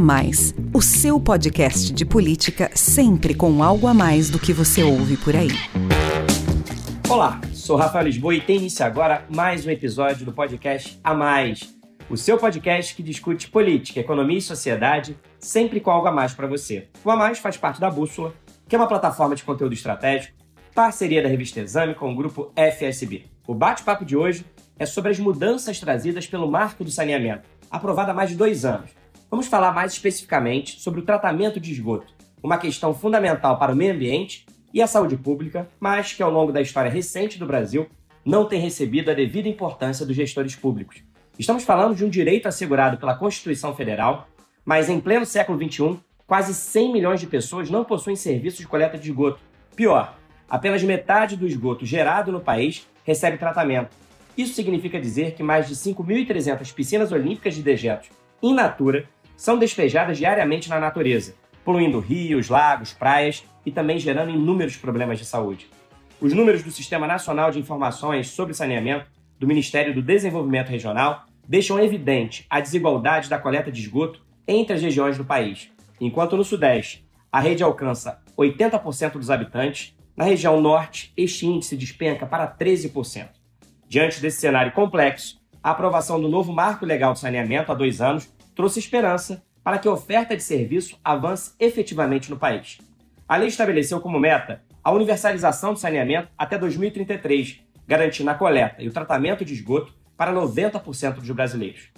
Mais, o seu podcast de política sempre com algo a mais do que você ouve por aí. Olá, sou Rafael Lisboa e tem início agora mais um episódio do podcast A Mais, o seu podcast que discute política, economia e sociedade, sempre com algo a mais para você. O A Mais faz parte da Bússola, que é uma plataforma de conteúdo estratégico, parceria da revista Exame com o grupo FSB. O bate-papo de hoje é sobre as mudanças trazidas pelo Marco do Saneamento, aprovado há mais de dois anos Vamos falar mais especificamente sobre o tratamento de esgoto, uma questão fundamental para o meio ambiente e a saúde pública, mas que ao longo da história recente do Brasil não tem recebido a devida importância dos gestores públicos. Estamos falando de um direito assegurado pela Constituição Federal, mas em pleno século XXI, quase 100 milhões de pessoas não possuem serviços de coleta de esgoto. Pior, apenas metade do esgoto gerado no país recebe tratamento. Isso significa dizer que mais de 5.300 piscinas olímpicas de dejetos in natura são despejadas diariamente na natureza, poluindo rios, lagos, praias e também gerando inúmeros problemas de saúde. Os números do Sistema Nacional de Informações sobre Saneamento do Ministério do Desenvolvimento Regional deixam evidente a desigualdade da coleta de esgoto entre as regiões do país. Enquanto no Sudeste a rede alcança 80% dos habitantes, na região Norte este índice despenca para 13%. Diante desse cenário complexo, a aprovação do novo Marco Legal de Saneamento há dois anos trouxe esperança para que a oferta de serviço avance efetivamente no país. A lei estabeleceu como meta a universalização do saneamento até 2033, garantindo a coleta e o tratamento de esgoto para 90% dos brasileiros.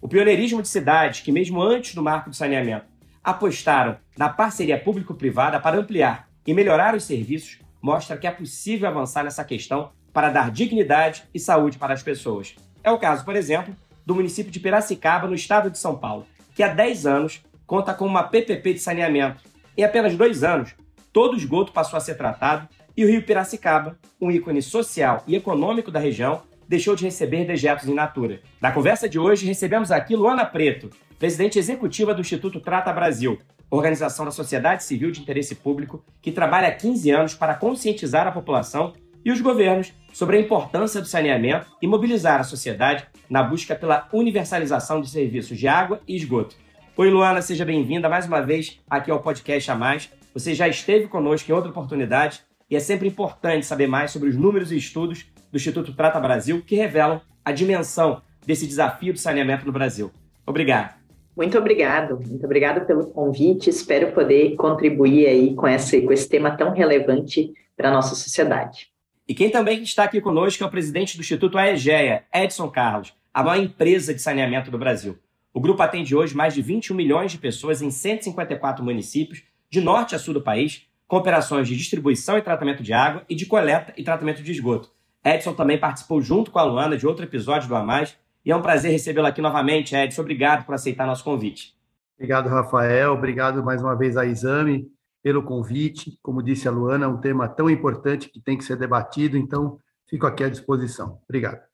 O pioneirismo de cidades que, mesmo antes do marco do saneamento, apostaram na parceria público-privada para ampliar e melhorar os serviços mostra que é possível avançar nessa questão para dar dignidade e saúde para as pessoas. É o caso, por exemplo, do município de Piracicaba, no estado de São Paulo, que há 10 anos conta com uma PPP de saneamento. Em apenas dois anos, todo o esgoto passou a ser tratado e o Rio Piracicaba, um ícone social e econômico da região, deixou de receber dejetos in natura. Na conversa de hoje, recebemos aqui Luana Preto, presidente executiva do Instituto Trata Brasil, organização da sociedade civil de interesse público que trabalha há 15 anos para conscientizar a população e os governos sobre a importância do saneamento e mobilizar a sociedade na busca pela universalização de serviços de água e esgoto. Oi, Luana, seja bem-vinda mais uma vez aqui ao podcast A Mais. Você já esteve conosco em outra oportunidade e é sempre importante saber mais sobre os números e estudos do Instituto Trata Brasil que revelam a dimensão desse desafio do saneamento no Brasil. Obrigado. Muito obrigado, muito obrigado pelo convite. Espero poder contribuir aí com esse, com esse tema tão relevante para a nossa sociedade. E quem também está aqui conosco é o presidente do Instituto Aegea, Edson Carlos, a maior empresa de saneamento do Brasil. O grupo atende hoje mais de 21 milhões de pessoas em 154 municípios, de norte a sul do país, com operações de distribuição e tratamento de água e de coleta e tratamento de esgoto. Edson também participou junto com a Luana de outro episódio do A Mais, e é um prazer recebê-lo aqui novamente, Edson. Obrigado por aceitar nosso convite. Obrigado, Rafael. Obrigado mais uma vez à Exame pelo convite. Como disse a Luana, é um tema tão importante que tem que ser debatido, então fico aqui à disposição. Obrigado.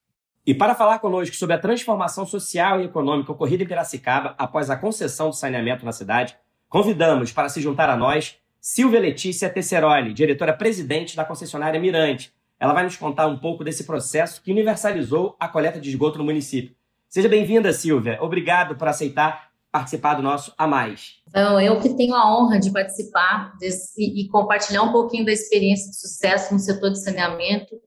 E para falar conosco sobre a transformação social e econômica ocorrida em Piracicaba após a concessão do saneamento na cidade, convidamos para se juntar a nós Silvia Letícia Tesseroli, diretora-presidente da concessionária Mirante. Ela vai nos contar um pouco desse processo que universalizou a coleta de esgoto no município. Seja bem-vinda, Silvia. Obrigado por aceitar participar do nosso A Mais. Então, eu que tenho a honra de participar desse, e compartilhar um pouquinho da experiência de sucesso no setor de saneamento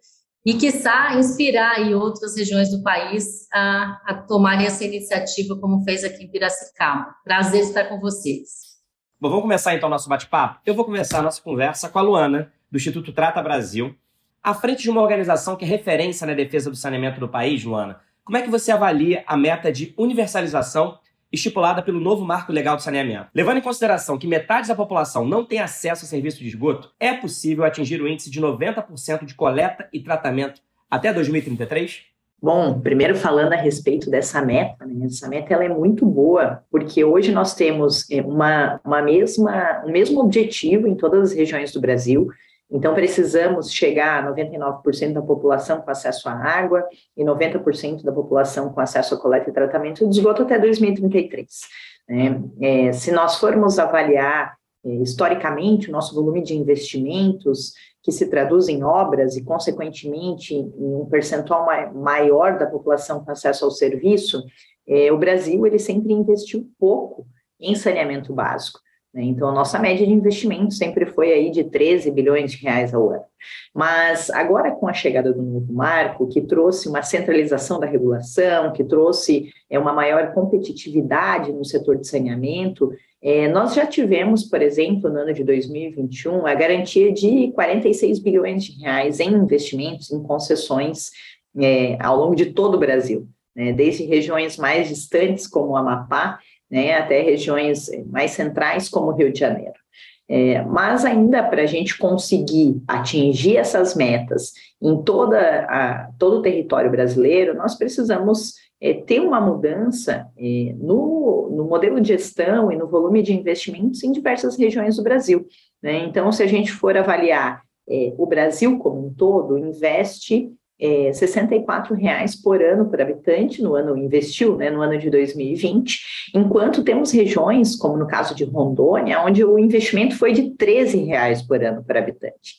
e, quiçá, inspirar aí outras regiões do país a, a tomarem essa iniciativa, como fez aqui em Piracicaba. Prazer estar com vocês. Bom, vamos começar então o nosso bate-papo? Eu vou começar a nossa conversa com a Luana, do Instituto Trata Brasil, à frente de uma organização que é referência na defesa do saneamento do país, Luana. Como é que você avalia a meta de universalização estipulada pelo novo Marco Legal de Saneamento. Levando em consideração que metade da população não tem acesso a serviço de esgoto, é possível atingir o índice de 90% de coleta e tratamento até 2033? Bom, primeiro falando a respeito dessa meta, né? essa meta ela é muito boa, porque hoje nós temos é, uma, uma mesma, um mesmo objetivo em todas as regiões do Brasil, então, precisamos chegar a 99% da população com acesso à água e 90% da população com acesso a coleta e tratamento de esgoto até 2033. Né? É, se nós formos avaliar é, historicamente o nosso volume de investimentos, que se traduz em obras e, consequentemente, em um percentual maior da população com acesso ao serviço, é, o Brasil ele sempre investiu pouco em saneamento básico. Né? Então, a nossa média de investimento sempre foi aí de 13 bilhões de reais ao ano. Mas agora, com a chegada do novo marco, que trouxe uma centralização da regulação, que trouxe é, uma maior competitividade no setor de saneamento, é, nós já tivemos, por exemplo, no ano de 2021, a garantia de 46 bilhões de reais em investimentos, em concessões é, ao longo de todo o Brasil, né? desde regiões mais distantes, como o Amapá, né, até regiões mais centrais, como o Rio de Janeiro. É, mas ainda para a gente conseguir atingir essas metas em toda a, todo o território brasileiro, nós precisamos é, ter uma mudança é, no, no, modelo de gestão e no volume de investimentos em diversas regiões do Brasil. Né? Então, se a gente for avaliar é, o Brasil como um todo, investe é, 64 reais por ano por habitante no ano investiu, né, no ano de 2020, enquanto temos regiões, como no caso de Rondônia, onde o investimento foi de 13 reais por ano por habitante.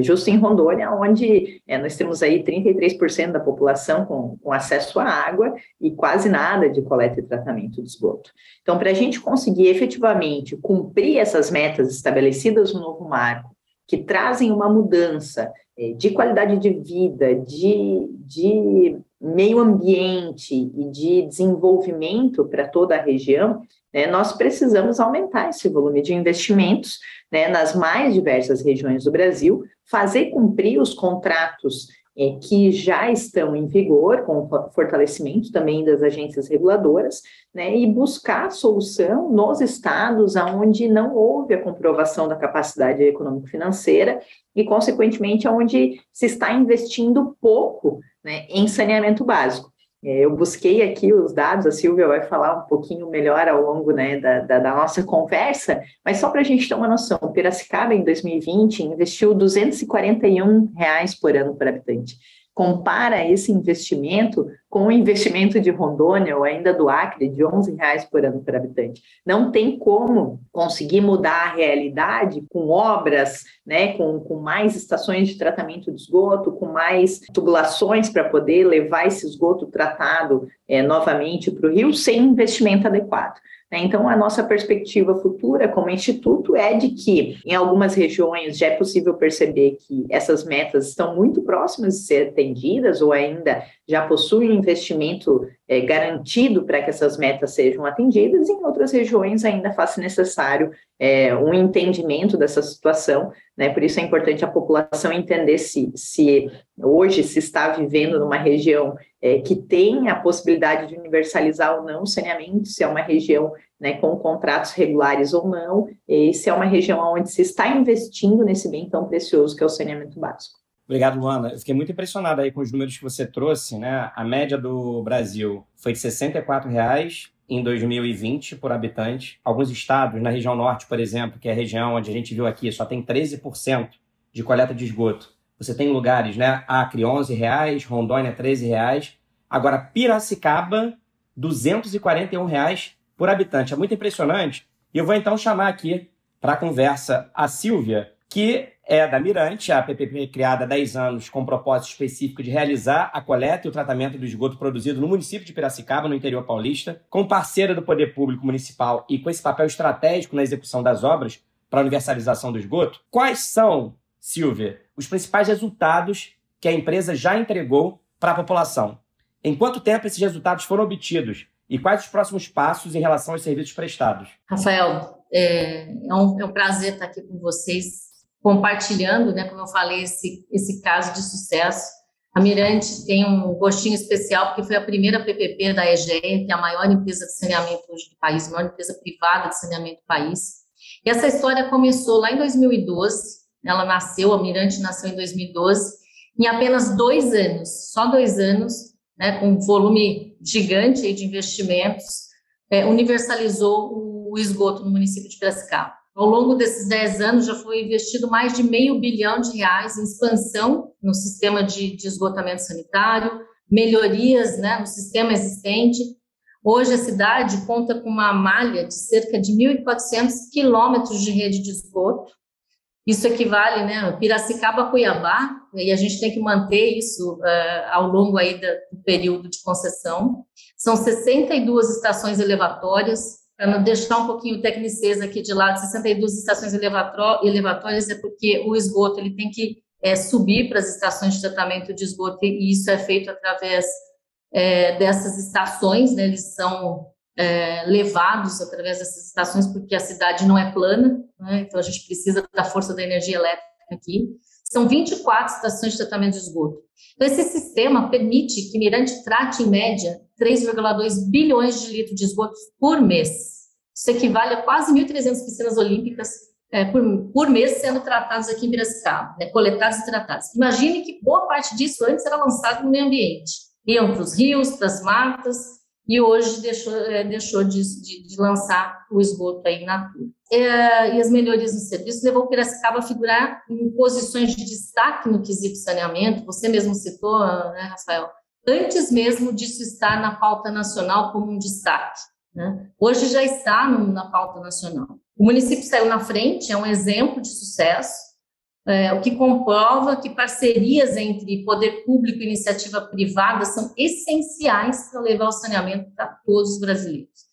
Justo em Rondônia, onde é, nós temos aí 33% da população com, com, acesso à água e quase nada de coleta e tratamento de esgoto. Então, para a gente conseguir efetivamente cumprir essas metas estabelecidas no novo marco, que trazem uma mudança de qualidade de vida, de, de meio ambiente e de desenvolvimento para toda a região, né, nós precisamos aumentar esse volume de investimentos né, nas mais diversas regiões do Brasil, fazer cumprir os contratos é, que já estão em vigor, com o fortalecimento também das agências reguladoras, né, e buscar solução nos estados onde não houve a comprovação da capacidade econômico-financeira e, consequentemente, onde se está investindo pouco né, em saneamento básico. É, eu busquei aqui os dados, a Silvia vai falar um pouquinho melhor ao longo né, da, da, da, nossa conversa, mas só para a gente ter uma noção, Piracicaba, em 2020, investiu 241 reais por ano por habitante compara esse investimento com o investimento de Rondônia ou ainda do Acre, de 11 reais por ano por habitante. Não tem como conseguir mudar a realidade com obras, né, com, com mais estações de tratamento de esgoto, com mais tubulações para poder levar esse esgoto tratado é, novamente para o rio, sem investimento adequado. Né? Então, a nossa perspectiva futura como instituto é de que, em algumas regiões, já é possível perceber que essas metas estão muito próximas de ser atendidas ou ainda já possuem investimento é, garantido para que essas metas sejam atendidas, e em outras regiões ainda faz necessário é, um entendimento dessa situação, né? Por isso é importante a população entender se, se hoje se está vivendo numa região é, que tem a possibilidade de universalizar ou não o saneamento, se é uma região né, com contratos regulares ou não, e se é uma região onde se está investindo nesse bem tão precioso que é o saneamento básico. Obrigado, Luana. Eu fiquei muito impressionado aí com os números que você trouxe, né? A média do Brasil foi de 64 reais em 2020 por habitante. Alguns estados, na região norte, por exemplo, que é a região onde a gente viu aqui, só tem 13% de coleta de esgoto. Você tem lugares, né? Acre, 11 reais, Rondônia, 13 reais. Agora, Piracicaba, 241 reais por habitante. É muito impressionante. E eu vou então chamar aqui para a conversa a Silvia, que é da Mirante, a PPP criada há 10 anos com propósito específico de realizar a coleta e o tratamento do esgoto produzido no município de Piracicaba, no interior paulista, com parceira do poder público municipal e com esse papel estratégico na execução das obras para a universalização do esgoto. Quais são, Silvia, os principais resultados que a empresa já entregou para a população? Em quanto tempo esses resultados foram obtidos? E quais os próximos passos em relação aos serviços prestados? Rafael, é, é, um, é um prazer estar aqui com vocês compartilhando, né, como eu falei, esse, esse caso de sucesso. A Mirante tem um gostinho especial, porque foi a primeira PPP da EGE, que é a maior empresa de saneamento hoje do país, a maior empresa privada de saneamento do país. E essa história começou lá em 2012, ela nasceu, a Mirante nasceu em 2012, em apenas dois anos, só dois anos, né, com um volume gigante de investimentos, é, universalizou o esgoto no município de Piracicaba. Ao longo desses 10 anos, já foi investido mais de meio bilhão de reais em expansão no sistema de, de esgotamento sanitário, melhorias né, no sistema existente. Hoje, a cidade conta com uma malha de cerca de 1.400 quilômetros de rede de esgoto. Isso equivale, né, Piracicaba Cuiabá, e a gente tem que manter isso uh, ao longo aí do período de concessão. São 62 estações elevatórias, para não deixar um pouquinho o tecniceza aqui de lado, 62 estações elevatórias é porque o esgoto ele tem que é, subir para as estações de tratamento de esgoto e isso é feito através é, dessas estações, né, eles são é, levados através dessas estações porque a cidade não é plana, né, então a gente precisa da força da energia elétrica aqui. São 24 estações de tratamento de esgoto. Então, esse sistema permite que Mirante trate, em média, 3,2 bilhões de litros de esgoto por mês. Isso equivale a quase 1.300 piscinas olímpicas é, por, por, mês sendo tratados aqui em Piracicaba, né, coletados e tratados. Imagine que boa parte disso antes era lançado no meio ambiente. Iam para os rios, para as matas, e hoje deixou, é, deixou de, de, de, lançar o esgoto aí na natura. É, e as melhorias no serviço levou Piracicaba a figurar em posições de destaque no quesito saneamento, você mesmo citou, né, Rafael, antes mesmo disso estar na pauta nacional como um destaque. Né? Hoje já está no, na pauta nacional. O município saiu na frente, é um exemplo de sucesso, é, o que comprova que parcerias entre poder público e iniciativa privada são essenciais para levar o saneamento para todos os brasileiros.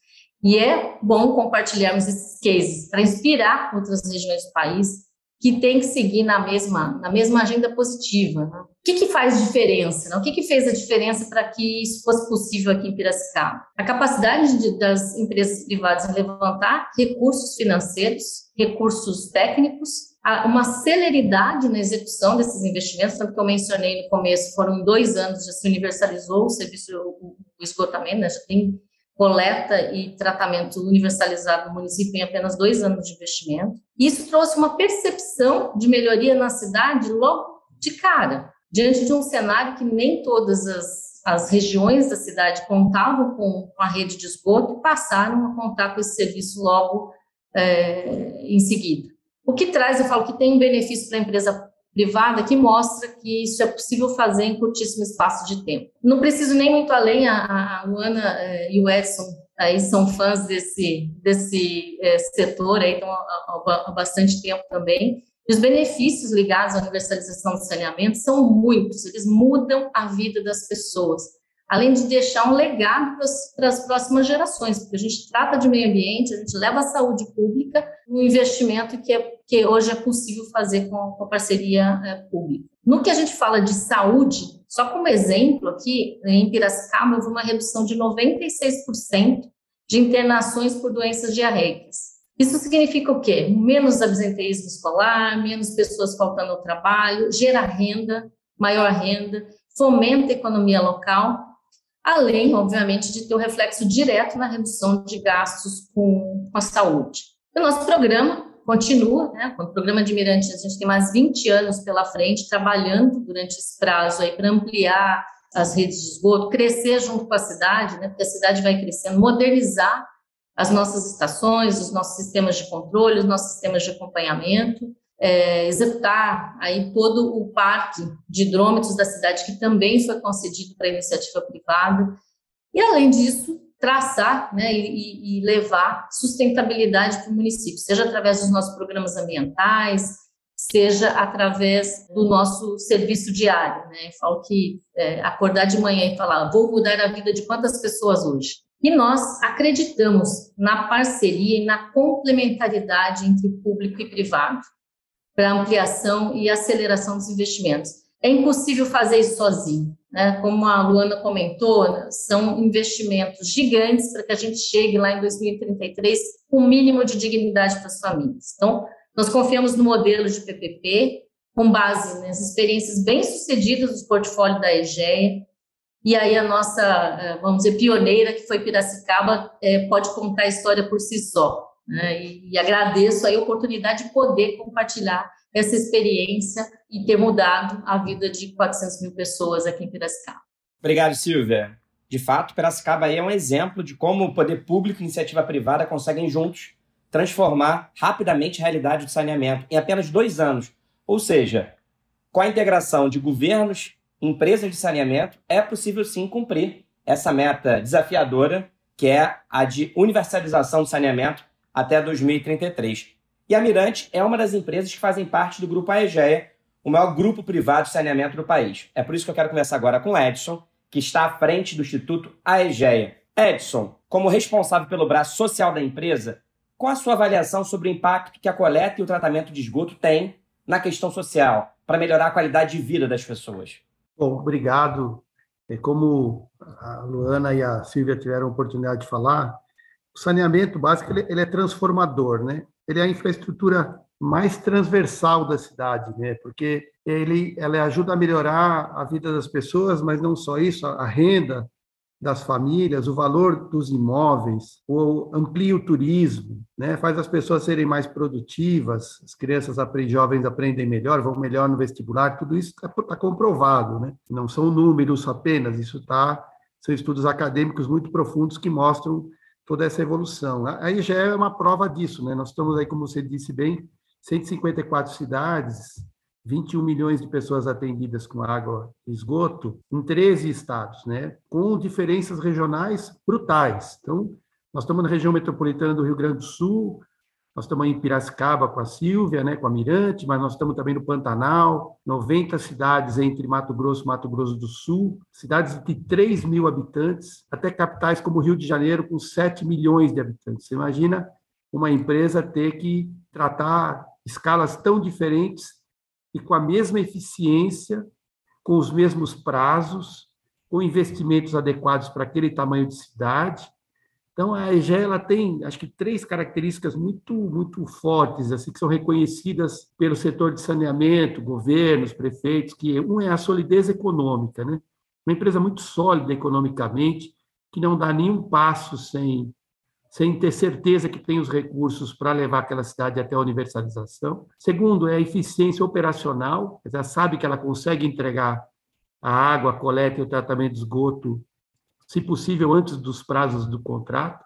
E é bom compartilharmos esses cases para inspirar outras regiões do país que têm que seguir na mesma, na mesma agenda positiva. Né? O que, que faz diferença? Né? O que, que fez a diferença para que isso fosse possível aqui em Piracicaba? A capacidade de, das empresas privadas em levantar recursos financeiros, recursos técnicos, uma celeridade na execução desses investimentos, tanto que eu mencionei no começo, foram dois anos, já se universalizou o serviço, o, esgotamento, né? já tem coleta e tratamento universalizado no município em apenas dois anos de investimento. Isso trouxe uma percepção de melhoria na cidade logo de cara, diante de um cenário que nem todas as, as regiões da cidade contavam com a rede de esgoto e passaram a contar com esse serviço logo é, em seguida. O que traz, eu falo que tem um benefício para a empresa privada que mostra que isso é possível fazer em curtíssimo espaço de tempo. Não preciso nem muito além, a, a Luana eh, e o Edson aí são fãs desse, desse é, setor aí, então, há, há, bastante tempo também. E os benefícios ligados à universalização do saneamento são muitos, eles mudam a vida das pessoas além de deixar um legado para as próximas gerações, porque a gente trata de meio ambiente, a gente leva a saúde pública no investimento que, é, que hoje é possível fazer com, com a parceria é, pública. No que a gente fala de saúde, só como exemplo aqui, em Piracicaba houve uma redução de 96% de internações por doenças diarreicas. Isso significa o quê? Menos absenteísmo escolar, menos pessoas faltando ao trabalho, gera renda, maior renda, fomenta a economia local além, obviamente, de ter um reflexo direto na redução de gastos com, com a saúde. O nosso programa continua, né? O programa de Mirante, a gente tem mais 20 anos pela frente, trabalhando durante esse prazo aí para ampliar as redes de esgoto, crescer junto com a cidade, né? Porque a cidade vai crescendo, modernizar as nossas estações, os nossos sistemas de controle, os nossos sistemas de acompanhamento, é, executar aí todo o parque de hidrômetros da cidade, que também foi concedido para iniciativa privada, e além disso, traçar né, e, e levar sustentabilidade para o município, seja através dos nossos programas ambientais, seja através do nosso serviço diário. Né? Eu falo que é, acordar de manhã e falar, vou mudar a vida de quantas pessoas hoje? E nós acreditamos na parceria e na complementaridade entre público e privado, para ampliação e aceleração dos investimentos. É impossível fazer isso sozinho. Né? Como a Luana comentou, são investimentos gigantes para que a gente chegue lá em 2033 com o mínimo de dignidade para as famílias. Então, nós confiamos no modelo de PPP, com base nas experiências bem-sucedidas do portfólio da EGEA, e aí a nossa, eh, vamos dizer, pioneira, que foi Piracicaba, eh, pode contar a história por si só. Né? E, e agradeço a oportunidade de poder compartilhar essa experiência e ter mudado a vida de 400 mil pessoas aqui em Piracicaba. Obrigado, Silvia. De fato, Piracicaba é um exemplo de como o poder público e iniciativa privada conseguem juntos transformar rapidamente a realidade do saneamento em apenas dois anos. Ou seja, com a integração de governos e empresas de saneamento, é possível sim cumprir essa meta desafiadora, que é a de universalização do saneamento até 2033. E a Mirante é uma das empresas que fazem parte do Grupo AEGEA, o maior grupo privado de saneamento do país. É por isso que eu quero conversar agora com o Edson, que está à frente do Instituto AEGEA. Edson, como responsável pelo braço social da empresa, qual a sua avaliação sobre o impacto que a coleta e o tratamento de esgoto têm na questão social, para melhorar a qualidade de vida das pessoas? Bom, obrigado. É como a Luana e a Silvia tiveram a oportunidade de falar, o saneamento básico ele, ele é transformador, né? Ele é a infraestrutura mais transversal da cidade, né? Porque ele, ela ajuda a melhorar a vida das pessoas, mas não só isso, a renda, das famílias, o valor dos imóveis, ou amplia o turismo, né? faz as pessoas serem mais produtivas, as crianças jovens aprendem melhor, vão melhor no vestibular, tudo isso está tá comprovado, né? não são números apenas, isso tá, são estudos acadêmicos muito profundos que mostram toda essa evolução. Aí já é uma prova disso, né? nós estamos aí, como você disse bem, 154 cidades, 21 milhões de pessoas atendidas com água e esgoto em 13 estados, né? com diferenças regionais brutais. Então, nós estamos na região metropolitana do Rio Grande do Sul, nós estamos em Piracicaba com a Silvia, né, com a Mirante, mas nós estamos também no Pantanal, 90 cidades entre Mato Grosso e Mato Grosso do Sul, cidades de 3 mil habitantes, até capitais como Rio de Janeiro, com 7 milhões de habitantes. Você imagina uma empresa ter que tratar escalas tão diferentes e com a mesma eficiência, com os mesmos prazos, com investimentos adequados para aquele tamanho de cidade. Então, a EGE ela tem, acho que, três características muito, muito fortes, assim, que são reconhecidas pelo setor de saneamento, governos, prefeitos, que um é a solidez econômica, né? Uma empresa muito sólida economicamente, que não dá nenhum passo sem sem ter certeza que tem os recursos para levar aquela cidade até a universalização. Segundo, é a eficiência operacional, ela sabe que ela consegue entregar a água, a coleta e o tratamento de esgoto, se possível, antes dos prazos do contrato.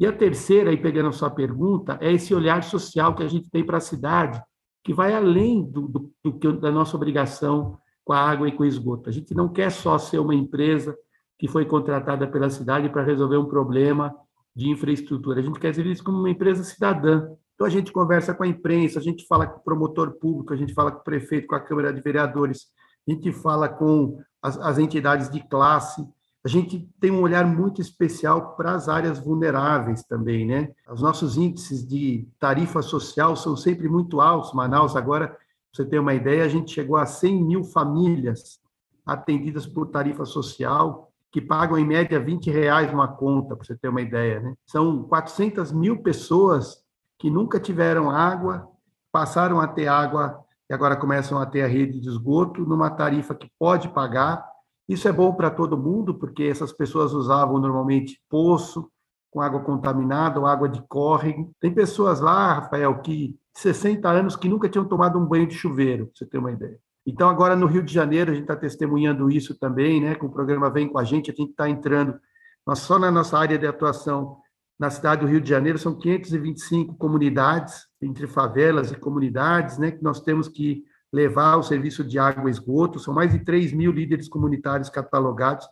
E a terceira, aí pegando a sua pergunta, é esse olhar social que a gente tem para a cidade, que vai além do, do, do, da nossa obrigação com a água e com o esgoto. A gente não quer só ser uma empresa que foi contratada pela cidade para resolver um problema de infraestrutura. A gente quer ver isso como uma empresa cidadã. Então, a gente conversa com a imprensa, a gente fala com o promotor público, a gente fala com o prefeito, com a Câmara de Vereadores, a gente fala com as, as entidades de classe, a gente tem um olhar muito especial para as áreas vulneráveis também, né? Os nossos índices de tarifa social são sempre muito altos. Manaus, agora, para você ter uma ideia, a gente chegou a 100 mil famílias atendidas por tarifa social, que pagam em média 20 reais uma conta, para você ter uma ideia. Né? São 400 mil pessoas que nunca tiveram água, passaram a ter água e agora começam a ter a rede de esgoto numa tarifa que pode pagar. Isso é bom para todo mundo, porque essas pessoas usavam normalmente poço, com água contaminada ou água de córrego. Tem pessoas lá, Rafael, que 60 anos que nunca tinham tomado um banho de chuveiro, para você ter uma ideia. Então, agora no Rio de Janeiro, a gente está testemunhando isso também, né? Com o programa Vem com a gente, a gente está entrando. Nós, só na nossa área de atuação, na cidade do Rio de Janeiro, são 525 comunidades, entre favelas e comunidades, né? Que nós temos que levar o serviço de água e esgoto. São mais de 3 mil líderes comunitários catalogados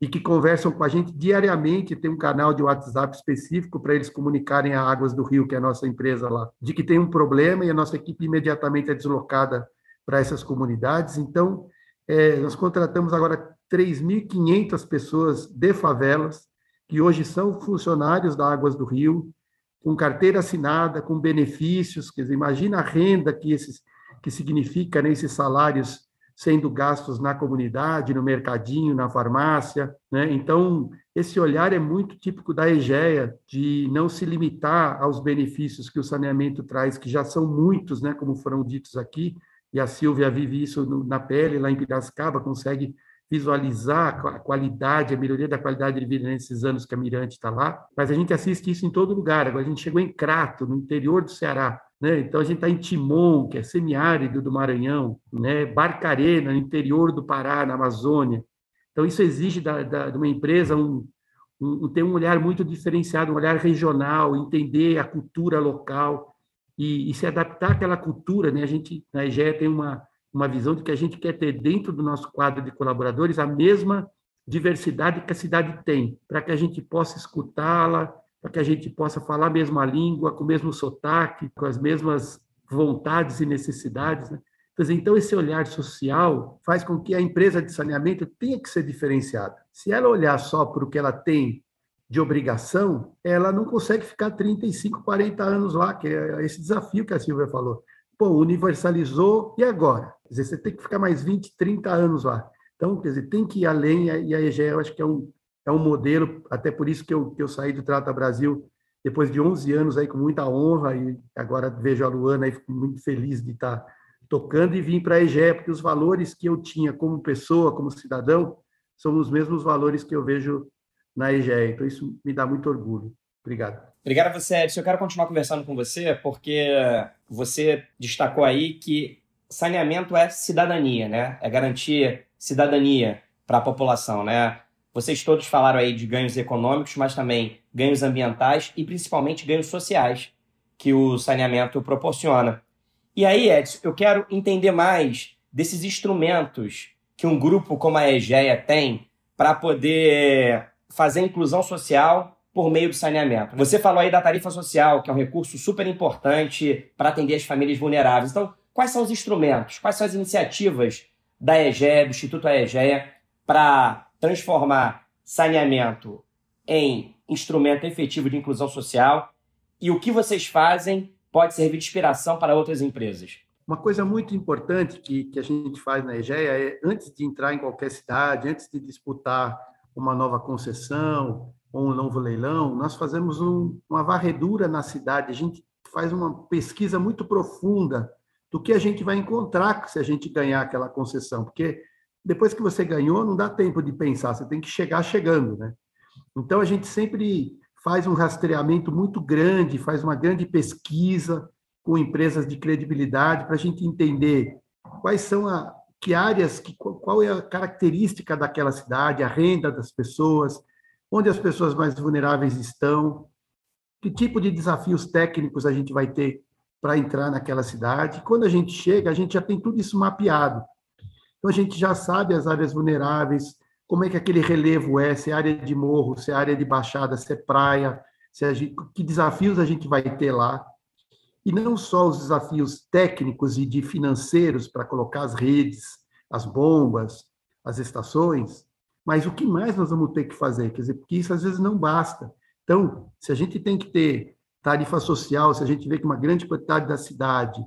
e que conversam com a gente diariamente. Tem um canal de WhatsApp específico para eles comunicarem a Águas do Rio, que é a nossa empresa lá, de que tem um problema e a nossa equipe imediatamente é deslocada para essas comunidades. Então, é, nós contratamos agora 3.500 pessoas de favelas, que hoje são funcionários da Águas do Rio, com carteira assinada, com benefícios, quer dizer, imagina a renda que, esses, que significa né, esses salários sendo gastos na comunidade, no mercadinho, na farmácia. Né? Então, esse olhar é muito típico da EGEA, de não se limitar aos benefícios que o saneamento traz, que já são muitos, né, como foram ditos aqui, e a Silvia vive isso na pele, lá em Piracicaba, consegue visualizar a qualidade, a melhoria da qualidade de vida nesses anos que a Mirante está lá, mas a gente assiste isso em todo lugar. Agora a gente chegou em Crato, no interior do Ceará, né? Então a gente está em Timon, que é semiárido do Maranhão, né? Barcarena, no interior do Pará, na Amazônia. Então isso exige da, da, de uma empresa um, um, ter um olhar muito diferenciado, um olhar regional, entender a cultura local, e, e, se adaptar àquela cultura. Né? A gente, na EGE, tem uma, uma visão de que a gente quer ter dentro do nosso quadro de colaboradores a mesma diversidade que a cidade tem, para que a gente possa escutá-la, para que a gente possa falar a mesma língua, com o mesmo sotaque, com as mesmas vontades e necessidades. Né? Então, esse olhar social faz com que a empresa de saneamento tenha que ser diferenciada. Se ela olhar só para o que ela tem de obrigação, ela não consegue ficar 35, 40 anos lá, que é esse desafio que a Silvia falou. Pô, universalizou, e agora? Quer dizer, você tem que ficar mais 20, 30 anos lá. Então, quer dizer, tem que ir além, e a EGE eu acho que é um, é um modelo, até por isso que eu, que eu saí do Trata Brasil depois de 11 anos aí com muita honra, e agora vejo a Luana e fico muito feliz de estar tocando e vim para a EGE, porque os valores que eu tinha como pessoa, como cidadão, são os mesmos valores que eu vejo na EGE. Então, isso me dá muito orgulho. Obrigado. Obrigado a você, Edson. Eu quero continuar conversando com você, porque você destacou aí que saneamento é cidadania, né? É garantir cidadania para a população, né? Vocês todos falaram aí de ganhos econômicos, mas também ganhos ambientais e principalmente ganhos sociais que o saneamento proporciona. E aí, Edson, eu quero entender mais desses instrumentos que um grupo como a EGEA tem para poder fazer inclusão social por meio do saneamento. Você falou aí da tarifa social, que é um recurso super importante para atender as famílias vulneráveis. Então, quais são os instrumentos, quais são as iniciativas da EGEA, do Instituto EGEA, para transformar saneamento em instrumento efetivo de inclusão social e o que vocês fazem pode servir de inspiração para outras empresas? Uma coisa muito importante que, que a gente faz na EGEA é, antes de entrar em qualquer cidade, antes de disputar uma nova concessão ou um novo leilão, nós fazemos um, uma varredura na cidade, a gente faz uma pesquisa muito profunda do que a gente vai encontrar se a gente ganhar aquela concessão, porque depois que você ganhou, não dá tempo de pensar, você tem que chegar chegando, né? Então a gente sempre faz um rastreamento muito grande, faz uma grande pesquisa com empresas de credibilidade para a gente entender quais são a, que áreas, que, qual é a característica daquela cidade, a renda das pessoas, onde as pessoas mais vulneráveis estão, que tipo de desafios técnicos a gente vai ter para entrar naquela cidade. Quando a gente chega, a gente já tem tudo isso mapeado. Então a gente já sabe as áreas vulneráveis, como é que aquele relevo é, se é área de morro, se é área de baixada, se é praia, se gente, que desafios a gente vai ter lá e não só os desafios técnicos e de financeiros para colocar as redes, as bombas, as estações, mas o que mais nós vamos ter que fazer? Quer dizer, porque isso às vezes não basta. Então, se a gente tem que ter tarifa social, se a gente vê que uma grande quantidade da cidade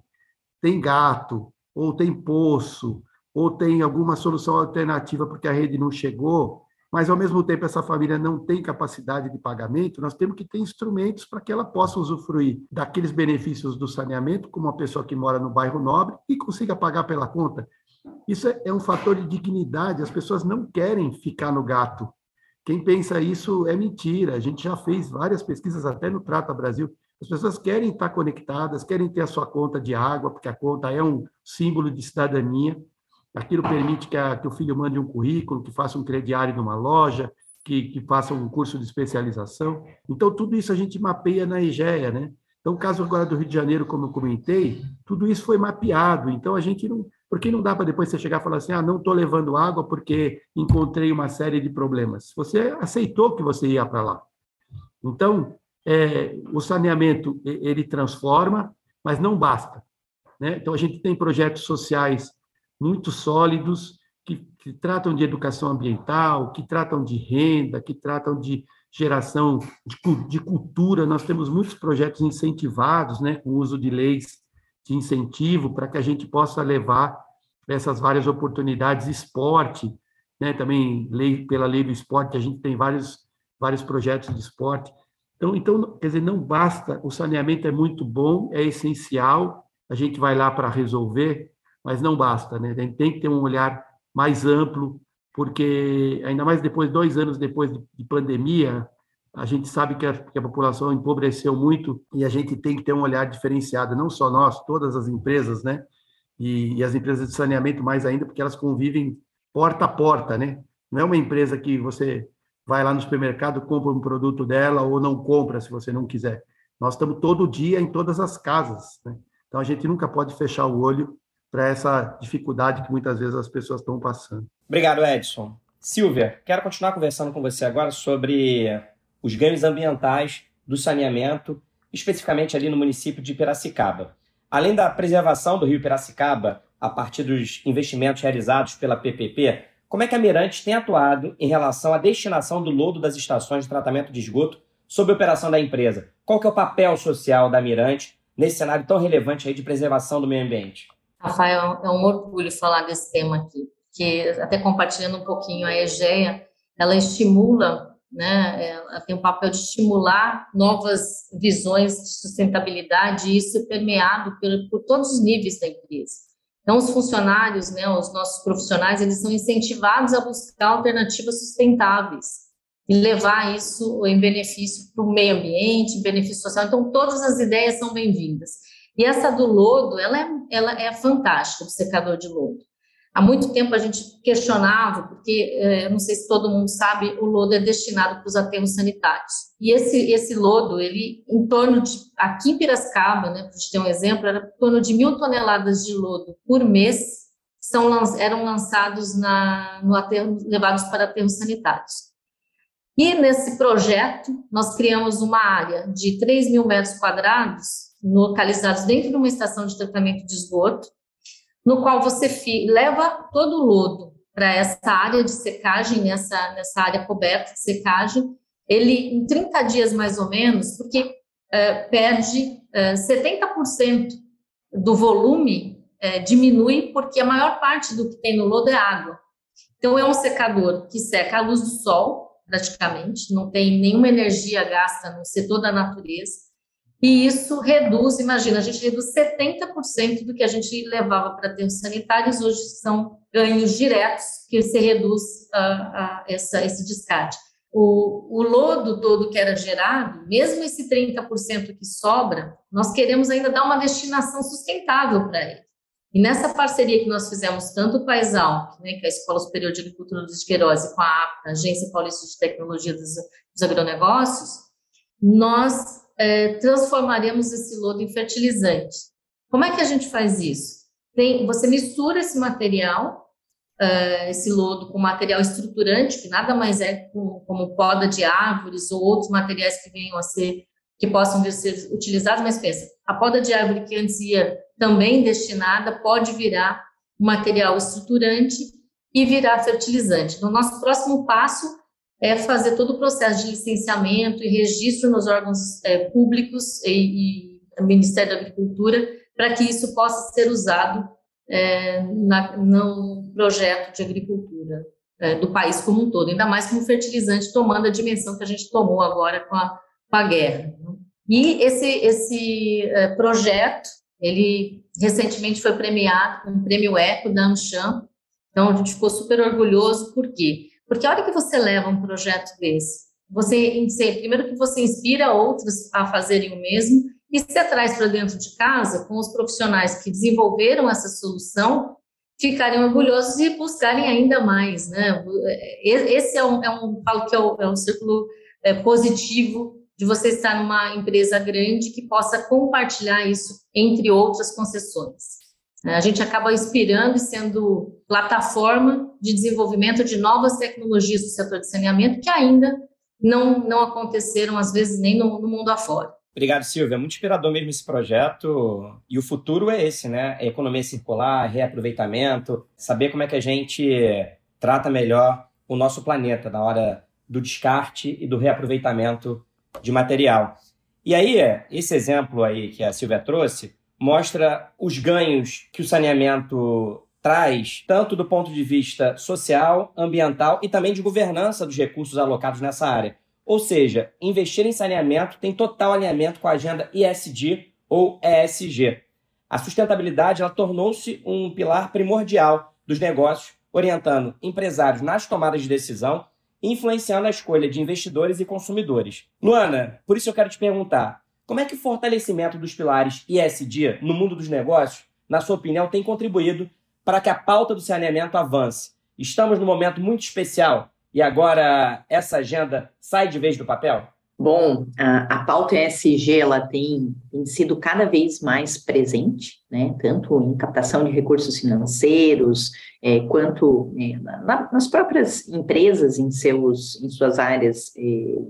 tem gato, ou tem poço, ou tem alguma solução alternativa porque a rede não chegou, mas ao mesmo tempo essa família não tem capacidade de pagamento, nós temos que ter instrumentos para que ela possa usufruir daqueles benefícios do saneamento, como uma pessoa que mora no bairro nobre e consiga pagar pela conta. Isso é, é um fator de dignidade, as pessoas não querem ficar no gato. Quem pensa isso é mentira. A gente já fez várias pesquisas até no Trata Brasil. As pessoas querem estar conectadas, querem ter a sua conta de água, porque a conta é um símbolo de cidadania. Aquilo permite que, a, que o filho mande um currículo, que faça um crediário numa loja, que, que faça um curso de especialização. Então, tudo isso a gente mapeia na EGEA, né? Então, o caso agora do Rio de Janeiro, como eu comentei, tudo isso foi mapeado. Então, a gente não. Porque não dá para depois você chegar e falar assim: ah, não estou levando água porque encontrei uma série de problemas. Você aceitou que você ia para lá. Então, é, o saneamento ele transforma, mas não basta. Né? Então, a gente tem projetos sociais muito sólidos, que, que, tratam de educação ambiental, que tratam de renda, que tratam de geração de, de cultura. Nós temos muitos projetos incentivados, né, com o uso de leis de incentivo para que a gente possa levar essas várias oportunidades. Esporte, né, também lei, pela lei do esporte, a gente tem vários, vários projetos de esporte. Então, então, quer dizer, não basta, o saneamento é muito bom, é essencial, a gente vai lá para resolver, mas não basta, né? A gente tem que ter um olhar mais amplo, porque ainda mais depois, dois anos depois de pandemia, a gente sabe que a, que a, população empobreceu muito e a gente tem que ter um olhar diferenciado, não só nós, todas as empresas, né? E, e, as empresas de saneamento mais ainda, porque elas convivem porta a porta, né? Não é uma empresa que você vai lá no supermercado, compra um produto dela ou não compra se você não quiser. Nós estamos todo dia em todas as casas, né? Então a gente nunca pode fechar o olho para essa dificuldade que muitas vezes as pessoas estão passando. Obrigado, Edson. Silvia, quero continuar conversando com você agora sobre os ganhos ambientais do saneamento, especificamente ali no município de Piracicaba. Além da preservação do rio Piracicaba, a partir dos investimentos realizados pela PPP, como é que a Mirante tem atuado em relação à destinação do lodo das estações de tratamento de esgoto sob a operação da empresa? Qual que é o papel social da Mirante nesse cenário tão relevante aí de preservação do meio ambiente? Rafael, é um orgulho falar desse tema aqui, que até compartilhando um pouquinho a EGEA, ela estimula, né, ela tem o papel de estimular novas visões de sustentabilidade e isso é permeado por, por todos os níveis da empresa. Então, os funcionários, né, os nossos profissionais, eles são incentivados a buscar alternativas sustentáveis e levar isso em benefício para o meio ambiente, benefício social. Então, todas as ideias são bem-vindas. E essa do lodo, ela é, ela é fantástica, o secador de lodo. Há muito tempo a gente questionava, porque é, não sei se todo mundo sabe, o lodo é destinado para os aterros sanitários. E esse, esse lodo, ele, em torno de, aqui em Piracicaba, né, para gente ter um exemplo, era em torno de mil toneladas de lodo por mês são, eram lançados na, no aterro, levados para aterros sanitários. E nesse projeto, nós criamos uma área de 3 mil metros quadrados, localizados dentro de uma estação de tratamento de esgoto, no qual você leva todo o lodo para essa área de secagem, nessa, nessa área coberta de secagem, ele em 30 dias mais ou menos, porque é, perde é, 70% do volume, é, diminui, porque a maior parte do que tem no lodo é água. Então, é um secador que seca à luz do sol, praticamente, não tem nenhuma energia gasta no setor da natureza, e isso reduz, imagina, a gente reduz 70% do que a gente levava para termos sanitários, hoje são ganhos diretos que se reduz a, a essa, esse descarte. O, o, lodo todo que era gerado, mesmo esse 30% que sobra, nós queremos ainda dar uma destinação sustentável para ele. E nessa parceria que nós fizemos, tanto com a Exalc, né, que é a Escola Superior de Agricultura dos Queiroz, e com a Agência Paulista de Tecnologia dos, dos Agronegócios, nós é, transformaremos esse lodo em fertilizante. Como é que a gente faz isso? Tem, você mistura esse material, uh, esse lodo, com material estruturante, que nada mais é como, como poda de árvores ou outros materiais que venham a ser, que possam vir a ser utilizados, mas pensa, a poda de árvore que antes ia também destinada pode virar material estruturante e virar fertilizante. Então, nosso próximo passo é fazer todo o processo de licenciamento e registro nos órgãos é, públicos e, e Ministério da Agricultura para que isso possa ser usado é, na, no projeto de agricultura é, do país como um todo, ainda mais como fertilizante, tomando a dimensão que a gente tomou agora com a, com a guerra. Né? E esse, esse é, projeto, ele recentemente foi premiado com o Prêmio Eco da AmCham, então a gente ficou super orgulhoso, por quê? Porque a hora que você leva um projeto desse, você, primeiro que você inspira outros a fazerem o mesmo, e você traz para dentro de casa com os profissionais que desenvolveram essa solução, ficarem orgulhosos e buscarem ainda mais, né? Esse é um, é um falo que é um, é um círculo é, positivo de você estar numa empresa grande que possa compartilhar isso entre outras concessões. A gente acaba inspirando e sendo plataforma de desenvolvimento de novas tecnologias do setor de saneamento que ainda não, não aconteceram, às vezes, nem no, no mundo afora. Obrigado, Silvia. Muito inspirador mesmo esse projeto. E o futuro é esse, né? É economia circular, reaproveitamento, saber como é que a gente trata melhor o nosso planeta na hora do descarte e do reaproveitamento de material. E aí, esse exemplo aí que a Silvia trouxe mostra os ganhos que o saneamento traz, tanto do ponto de vista social, ambiental e também de governança dos recursos alocados nessa área. Ou seja, investir em saneamento tem total alinhamento com a agenda ISD ou ESG. A sustentabilidade tornou-se um pilar primordial dos negócios, orientando empresários nas tomadas de decisão influenciando a escolha de investidores e consumidores. Luana, por isso eu quero te perguntar: como é que o fortalecimento dos pilares ISD no mundo dos negócios, na sua opinião, tem contribuído para que a pauta do saneamento avance? Estamos num momento muito especial e agora essa agenda sai de vez do papel? Bom, a, a pauta ESG ela tem, tem, sido cada vez mais presente, né, tanto em captação de recursos financeiros, é, quanto é, na, nas próprias empresas em, seus, em suas áreas é,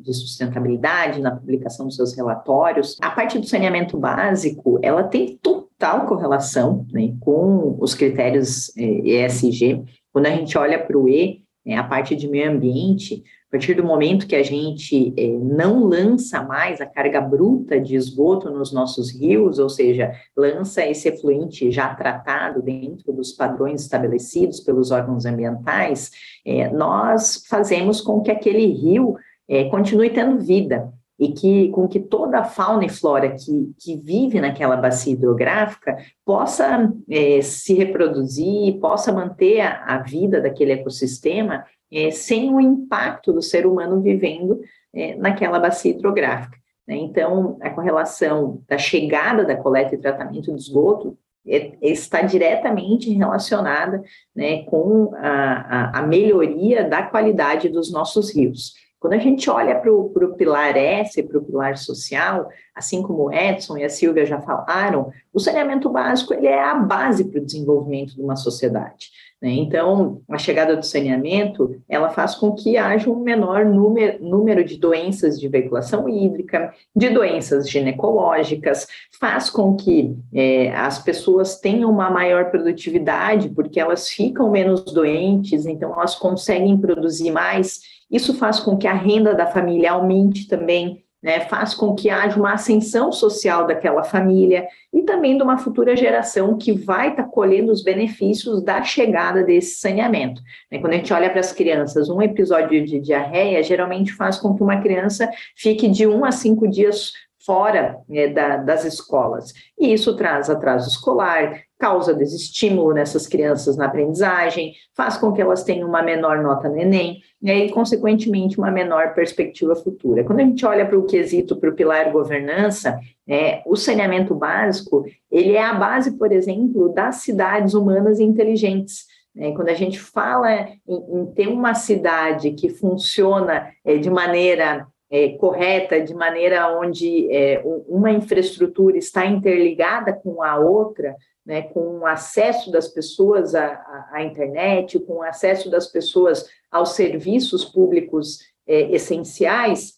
de sustentabilidade, na publicação dos seus relatórios. A parte do saneamento básico, ela tem total correlação né, com os critérios ESG, Quando a gente olha para o E, né, a parte de meio ambiente, a partir do momento que a gente é, não lança mais a carga bruta de esgoto nos nossos rios, ou seja, lança esse efluente já tratado dentro dos padrões estabelecidos pelos órgãos ambientais, é, nós fazemos com que aquele rio é, continue tendo vida e que com que toda a fauna e flora que, que vive naquela bacia hidrográfica possa é, se reproduzir, possa manter a, a, vida daquele ecossistema é, sem o impacto do ser humano vivendo é, naquela bacia hidrográfica. Né? Então, a correlação da chegada da coleta e tratamento do esgoto é, está diretamente relacionada né, com a, a, a melhoria da qualidade dos nossos rios. Quando a gente olha para o pilar S, para o pilar social, assim como o Edson e a Silvia já falaram, o saneamento básico ele é a base para o desenvolvimento de uma sociedade. Né? Então, a chegada do saneamento, ela faz com que haja um menor número, número de doenças de veiculação hídrica, de doenças ginecológicas, faz com que é, as pessoas tenham uma maior produtividade, porque elas ficam menos doentes, então elas conseguem produzir mais isso faz com que a renda da família aumente também, né, faz com que haja uma ascensão social daquela família e também de uma futura geração que vai estar tá colhendo os benefícios da chegada desse saneamento. Né, quando a gente olha para as crianças, um episódio de diarreia geralmente faz com que uma criança fique de um a cinco dias fora né, da, das escolas. E isso traz atraso escolar, causa desestímulo nessas crianças na aprendizagem, faz com que elas tenham uma menor nota no Enem, e, consequentemente, uma menor perspectiva futura. Quando a gente olha para o quesito, para o pilar governança, é, o saneamento básico, ele é a base, por exemplo, das cidades humanas inteligentes. Né? Quando a gente fala em, em ter uma cidade que funciona é, de maneira é, correta, de maneira onde é, uma infraestrutura está interligada com a outra, né, com o acesso das pessoas à, à, internet, com o acesso das pessoas aos serviços públicos é, essenciais,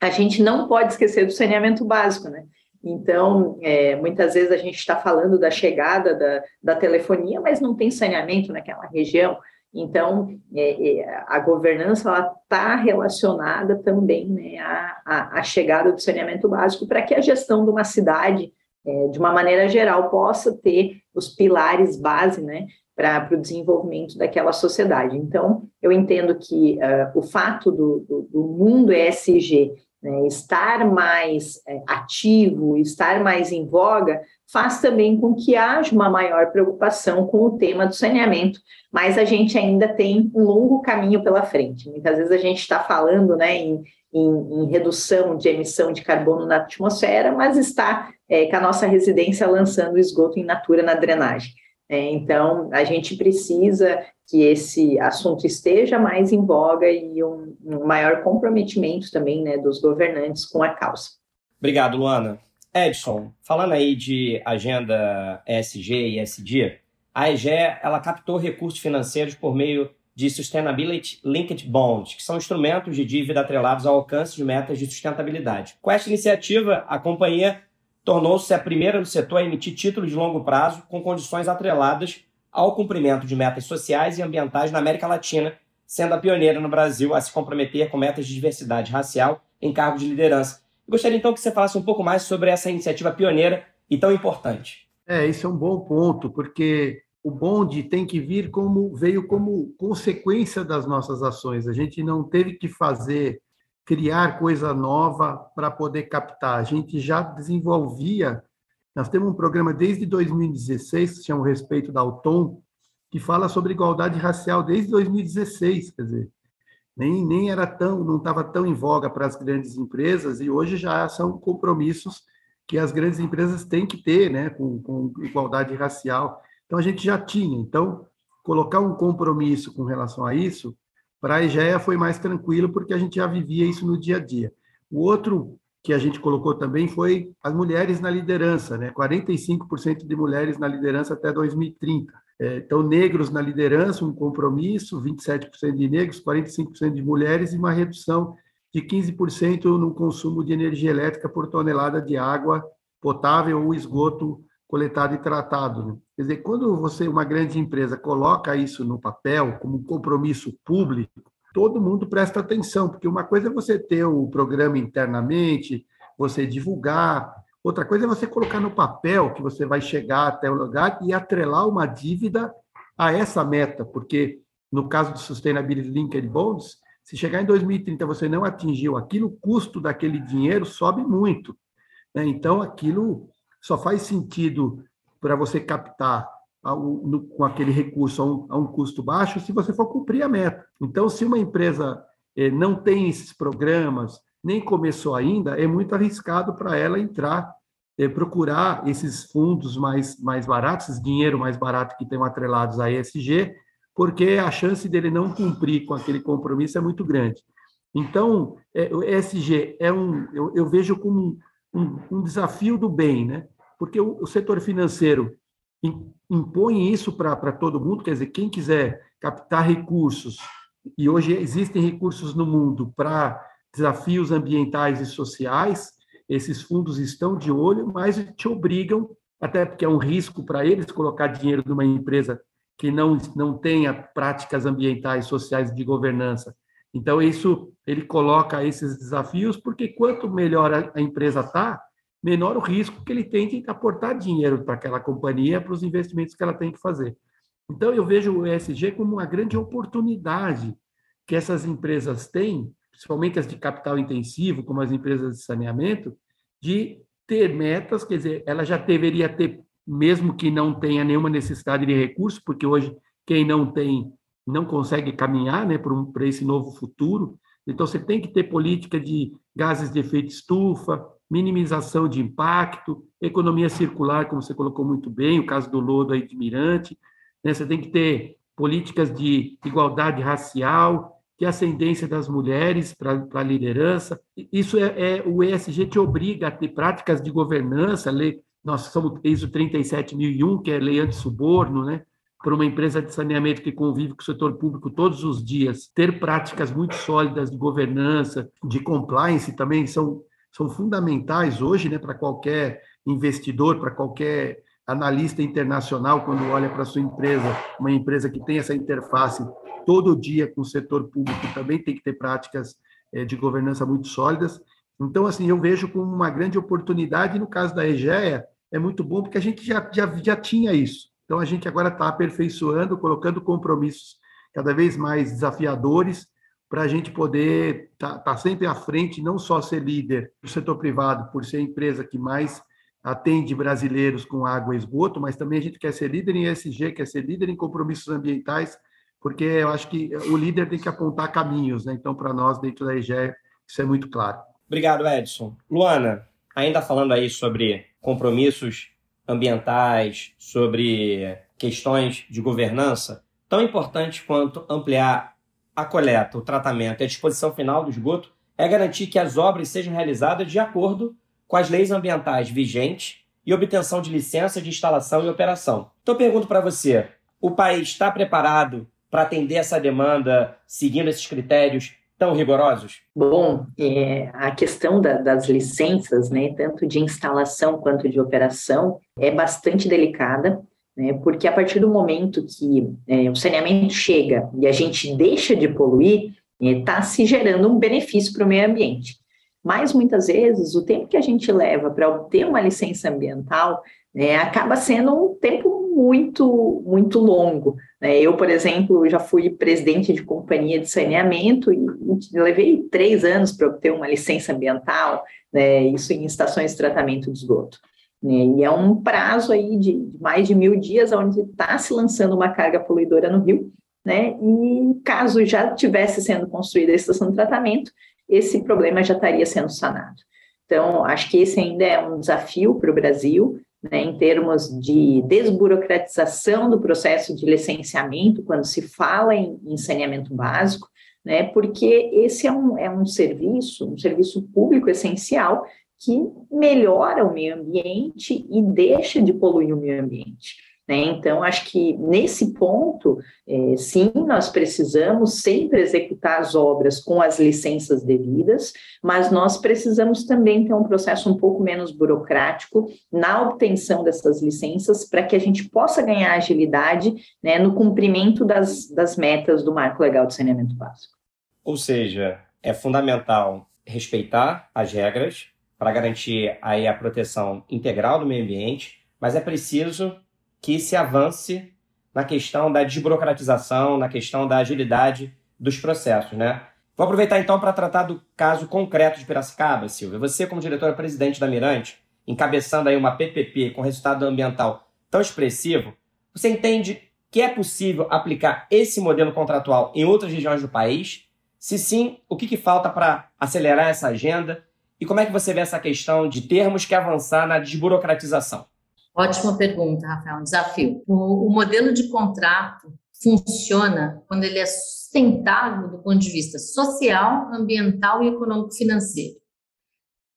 a gente não pode esquecer do saneamento básico, né? Então, é, muitas vezes a gente está falando da chegada da, da telefonia, mas não tem saneamento naquela região. Então, é, é, a governança está relacionada também né, à, à, chegada do saneamento básico para que a gestão de uma cidade é, de uma maneira geral, possa ter os pilares base, né, para o desenvolvimento daquela sociedade. Então, eu entendo que uh, o fato do, do, do mundo ESG né, estar mais é, ativo, estar mais em voga, faz também com que haja uma maior preocupação com o tema do saneamento, mas a gente ainda tem um longo caminho pela frente. Muitas vezes a gente está falando né, em, em, em, redução de emissão de carbono na atmosfera, mas está é, com a nossa residência lançando esgoto em natura na drenagem. É, então, a gente precisa que esse assunto esteja mais em voga e um, um maior comprometimento também né, dos governantes com a causa. Obrigado, Luana. Edson, falando aí de agenda ESG e ESG, a EGE ela captou recursos financeiros por meio de Sustainability Linked Bonds, que são instrumentos de dívida atrelados ao alcance de metas de sustentabilidade. Com esta iniciativa, a companhia tornou-se a primeira do setor a emitir títulos de longo prazo com condições atreladas ao cumprimento de metas sociais e ambientais na América Latina, sendo a pioneira no Brasil a se comprometer com metas de diversidade racial em cargos de liderança. Gostaria então que você falasse um pouco mais sobre essa iniciativa pioneira e tão importante. É, isso é um bom ponto, porque o bonde tem que vir como veio como consequência das nossas ações. A gente não teve que fazer criar coisa nova para poder captar. A gente já desenvolvia, nós temos um programa desde 2016, que se chama Respeito da Autom, que fala sobre igualdade racial desde 2016, quer dizer, nem, nem era tão, não estava tão em voga para as grandes empresas, e hoje já são compromissos que as grandes empresas têm que ter, né, com, com igualdade racial. Então, a gente já tinha. Então, colocar um compromisso com relação a isso para a EGEA foi mais tranquilo, porque a gente já vivia isso no dia a dia. O outro que a gente colocou também foi as mulheres na liderança, né? 45% de mulheres na liderança até 2030. É, então, negros na liderança, um compromisso, 27% de negros, 45% de mulheres e uma redução de 15% no consumo de energia elétrica por tonelada de água potável ou esgoto coletado e tratado. Né? Quer dizer, quando você, uma grande empresa, coloca isso no papel como um compromisso público, todo mundo presta atenção, porque uma coisa é você ter o programa internamente, você divulgar, outra coisa é você colocar no papel que você vai chegar até o lugar e atrelar uma dívida a essa meta, porque no caso do Sustainability Linked Bonds, se chegar em 2030 você não atingiu aquilo, o custo daquele dinheiro sobe muito. Né? Então, aquilo só faz sentido para você captar no, com aquele recurso a um, a um, custo baixo se você for cumprir a meta. Então, se uma empresa eh, não tem esses programas, nem começou ainda, é muito arriscado para ela entrar, eh, procurar esses fundos mais, mais baratos, esse dinheiro mais barato que tem atrelados a ESG, porque a chance dele não cumprir com aquele compromisso é muito grande. Então, é, o ESG é um, eu, eu vejo como um, um, desafio do bem, né? Porque o, o setor financeiro impõe isso para todo mundo, quer dizer, quem quiser captar recursos, e hoje existem recursos no mundo para desafios ambientais e sociais, esses fundos estão de olho, mas te obrigam, até porque é um risco para eles colocar dinheiro numa empresa que não, não tenha práticas ambientais, sociais de governança. Então, isso ele coloca esses desafios, porque quanto melhor a, empresa está, menor o risco que ele tem de aportar dinheiro para aquela companhia, para os investimentos que ela tem que fazer. Então, eu vejo o ESG como uma grande oportunidade que essas empresas têm, principalmente as de capital intensivo, como as empresas de saneamento, de ter metas, quer dizer, ela já deveria ter, mesmo que não tenha nenhuma necessidade de recursos, porque hoje quem não tem não consegue caminhar né, para, um, esse novo futuro. Então, você tem que ter política de gases de efeito estufa, minimização de impacto, economia circular, como você colocou muito bem, o caso do lodo aí de Mirante, né? você tem que ter políticas de igualdade racial, de ascendência das mulheres para a liderança. Isso é, é, o ESG te obriga a ter práticas de governança, lei, nós somos ISO 37001, que é lei anti-suborno, né? Para uma empresa de saneamento que convive com o setor público todos os dias, ter práticas muito sólidas de governança, de compliance também são são fundamentais hoje né, para qualquer investidor, para qualquer analista internacional, quando olha para sua empresa, uma empresa que tem essa interface todo dia com o setor público, também tem que ter práticas é, de governança muito sólidas. Então, assim, eu vejo como uma grande oportunidade, no caso da EGEA, é muito bom, porque a gente já, já, já tinha isso. Então, a gente agora está aperfeiçoando, colocando compromissos cada vez mais desafiadores, para a gente poder estar tá, tá sempre à frente, não só ser líder do setor privado, por ser a empresa que mais atende brasileiros com água e esgoto, mas também a gente quer ser líder em ESG, quer ser líder em compromissos ambientais, porque eu acho que o líder tem que apontar caminhos, né? Então, para nós, dentro da EGE, isso é muito claro. Obrigado, Edson. Luana, ainda falando aí sobre compromissos ambientais, sobre questões de governança, tão importante quanto ampliar a coleta, o tratamento e a disposição final do esgoto é garantir que as obras sejam realizadas de acordo com as leis ambientais vigentes e obtenção de licença de instalação e operação. Então eu pergunto para você, o país está preparado para atender essa demanda seguindo esses critérios tão rigorosos? Bom, é, a questão da, das licenças, né, tanto de instalação quanto de operação, é bastante delicada né? porque a partir do momento que é, o saneamento chega e a gente deixa de poluir, está é, se gerando um benefício para o meio ambiente. Mas muitas vezes o tempo que a gente leva para obter uma licença ambiental né, acaba sendo um tempo muito, muito longo. Né? Eu, por exemplo, já fui presidente de companhia de saneamento e, e levei três anos para obter uma licença ambiental, né, isso em estações de tratamento de esgoto. Né? E é um prazo aí de, mais de mil dias onde está se lançando uma carga poluidora no rio, né? E caso já tivesse sendo construída a estação de tratamento, esse problema já estaria sendo sanado. Então, acho que esse ainda é um desafio para o Brasil, né, em termos de desburocratização do processo de licenciamento, quando se fala em, em saneamento básico, né, porque esse é um, é um serviço, um serviço público essencial que melhora o meio ambiente e deixa de poluir o meio ambiente. Né? Então, acho que nesse ponto, é, sim, nós precisamos sempre executar as obras com as licenças devidas, mas nós precisamos também ter um processo um pouco menos burocrático na obtenção dessas licenças para que a gente possa ganhar agilidade né, no cumprimento das, das metas do marco legal de saneamento básico. Ou seja, é fundamental respeitar as regras para garantir aí a proteção integral do meio ambiente, mas é preciso que se avance na questão da desburocratização, na questão da agilidade dos processos, né? Vou aproveitar então para tratar do caso concreto de Piracicaba, Silvia. Você, como diretora-presidente da Mirante, encabeçando aí uma PPP com resultado ambiental tão expressivo, você entende que é possível aplicar esse modelo contratual em outras regiões do país? Se sim, o que, que falta para acelerar essa agenda? E como é que você vê essa questão de termos que avançar na desburocratização? Ótima pergunta, Rafael, um desafio. O, o modelo de contrato funciona quando ele é sustentável do ponto de vista social, ambiental e econômico-financeiro.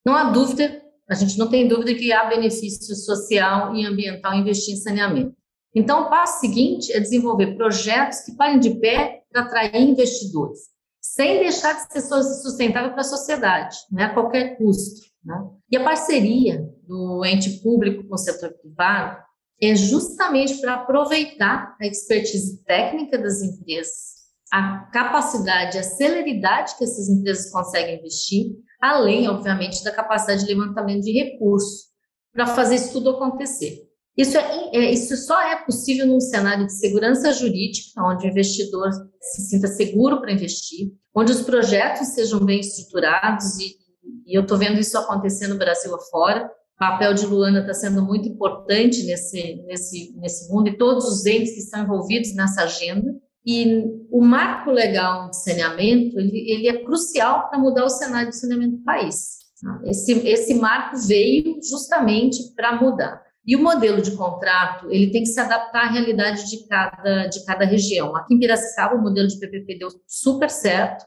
Não há dúvida, a gente não tem dúvida que há benefício social e ambiental investir em saneamento. Então, o passo seguinte é desenvolver projetos que parem de pé para atrair investidores, sem deixar de ser sustentável para a sociedade, não é a qualquer custo. Né? E a parceria do ente público com o setor privado é justamente para aproveitar a expertise técnica das empresas, a capacidade, a celeridade que essas empresas conseguem investir, além, obviamente, da capacidade de levantamento de recursos para fazer isso tudo acontecer. Isso, é, é, isso só é possível num cenário de segurança jurídica, onde o investidor se sinta seguro para investir, onde os projetos sejam bem estruturados e, e eu estou vendo isso acontecer no Brasil afora. O papel de Luana está sendo muito importante nesse, nesse, nesse mundo e todos os entes que estão envolvidos nessa agenda. E o marco legal de saneamento, ele, ele é crucial para mudar o cenário do saneamento do país. Esse, esse marco veio justamente para mudar. E o modelo de contrato, ele tem que se adaptar à realidade de cada, de cada região. Aqui em Piracicaba, o modelo de PPP deu super certo.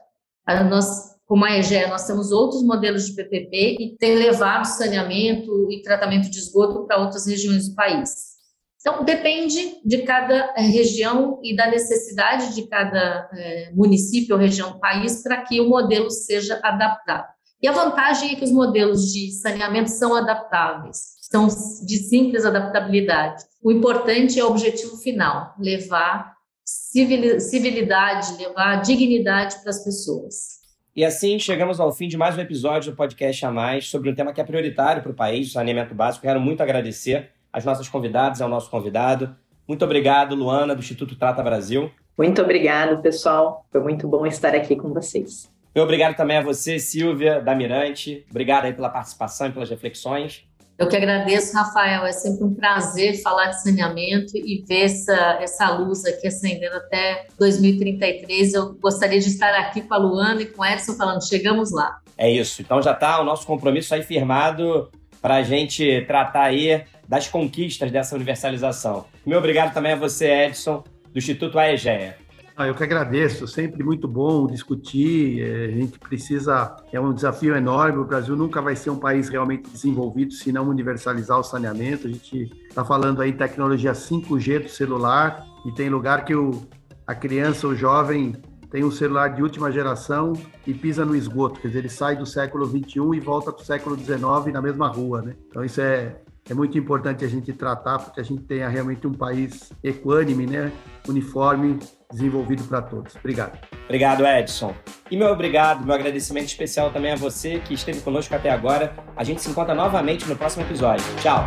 Nós como a EGE, nós temos outros modelos de PPP e tem levado saneamento e tratamento de esgoto para outras regiões do país. Então, depende de cada eh, região e da necessidade de cada é, município ou região do país para que o modelo seja adaptado. E a vantagem é que os modelos de saneamento são adaptáveis, são de simples adaptabilidade. O importante é o objetivo final, levar civilidade, levar dignidade para as pessoas. E assim chegamos ao fim de mais um episódio do podcast a mais sobre um tema que é prioritário para o país, saneamento básico. Quero muito agradecer às nossas convidadas, ao nosso convidado. Muito obrigado, Luana, do Instituto Trata Brasil. Muito obrigado, pessoal. Foi muito bom estar aqui com vocês. E obrigado também a você, Silvia, da Mirante. Obrigado aí pela participação e pelas reflexões. Eu que agradeço, Rafael. É sempre um prazer falar de saneamento e ver essa, essa luz aqui acendendo até 2033. Eu gostaria de estar aqui com a Luana e com o Edson falando, chegamos lá. É isso. Então já está o nosso compromisso aí firmado para a gente tratar aí das conquistas dessa universalização. Meu obrigado também a você, Edson, do Instituto AEGEA. Ah, eu que agradeço, sempre muito bom discutir. É, a gente precisa, é um desafio enorme. O Brasil nunca vai ser um país realmente desenvolvido se não universalizar o saneamento. A gente está falando aí tecnologia 5G do celular e tem lugar que o, a criança, o jovem, tem um celular de última geração e pisa no esgoto. Quer dizer, ele sai do século 21 e volta para o século 19 na mesma rua, né? Então isso é, é muito importante a gente tratar porque a gente tenha realmente um país equânime, né? Uniforme desenvolvido para todos. Obrigado. Obrigado, Edson. E meu obrigado, meu agradecimento especial também a você que esteve conosco até agora. A gente se encontra novamente no próximo episódio. Tchau.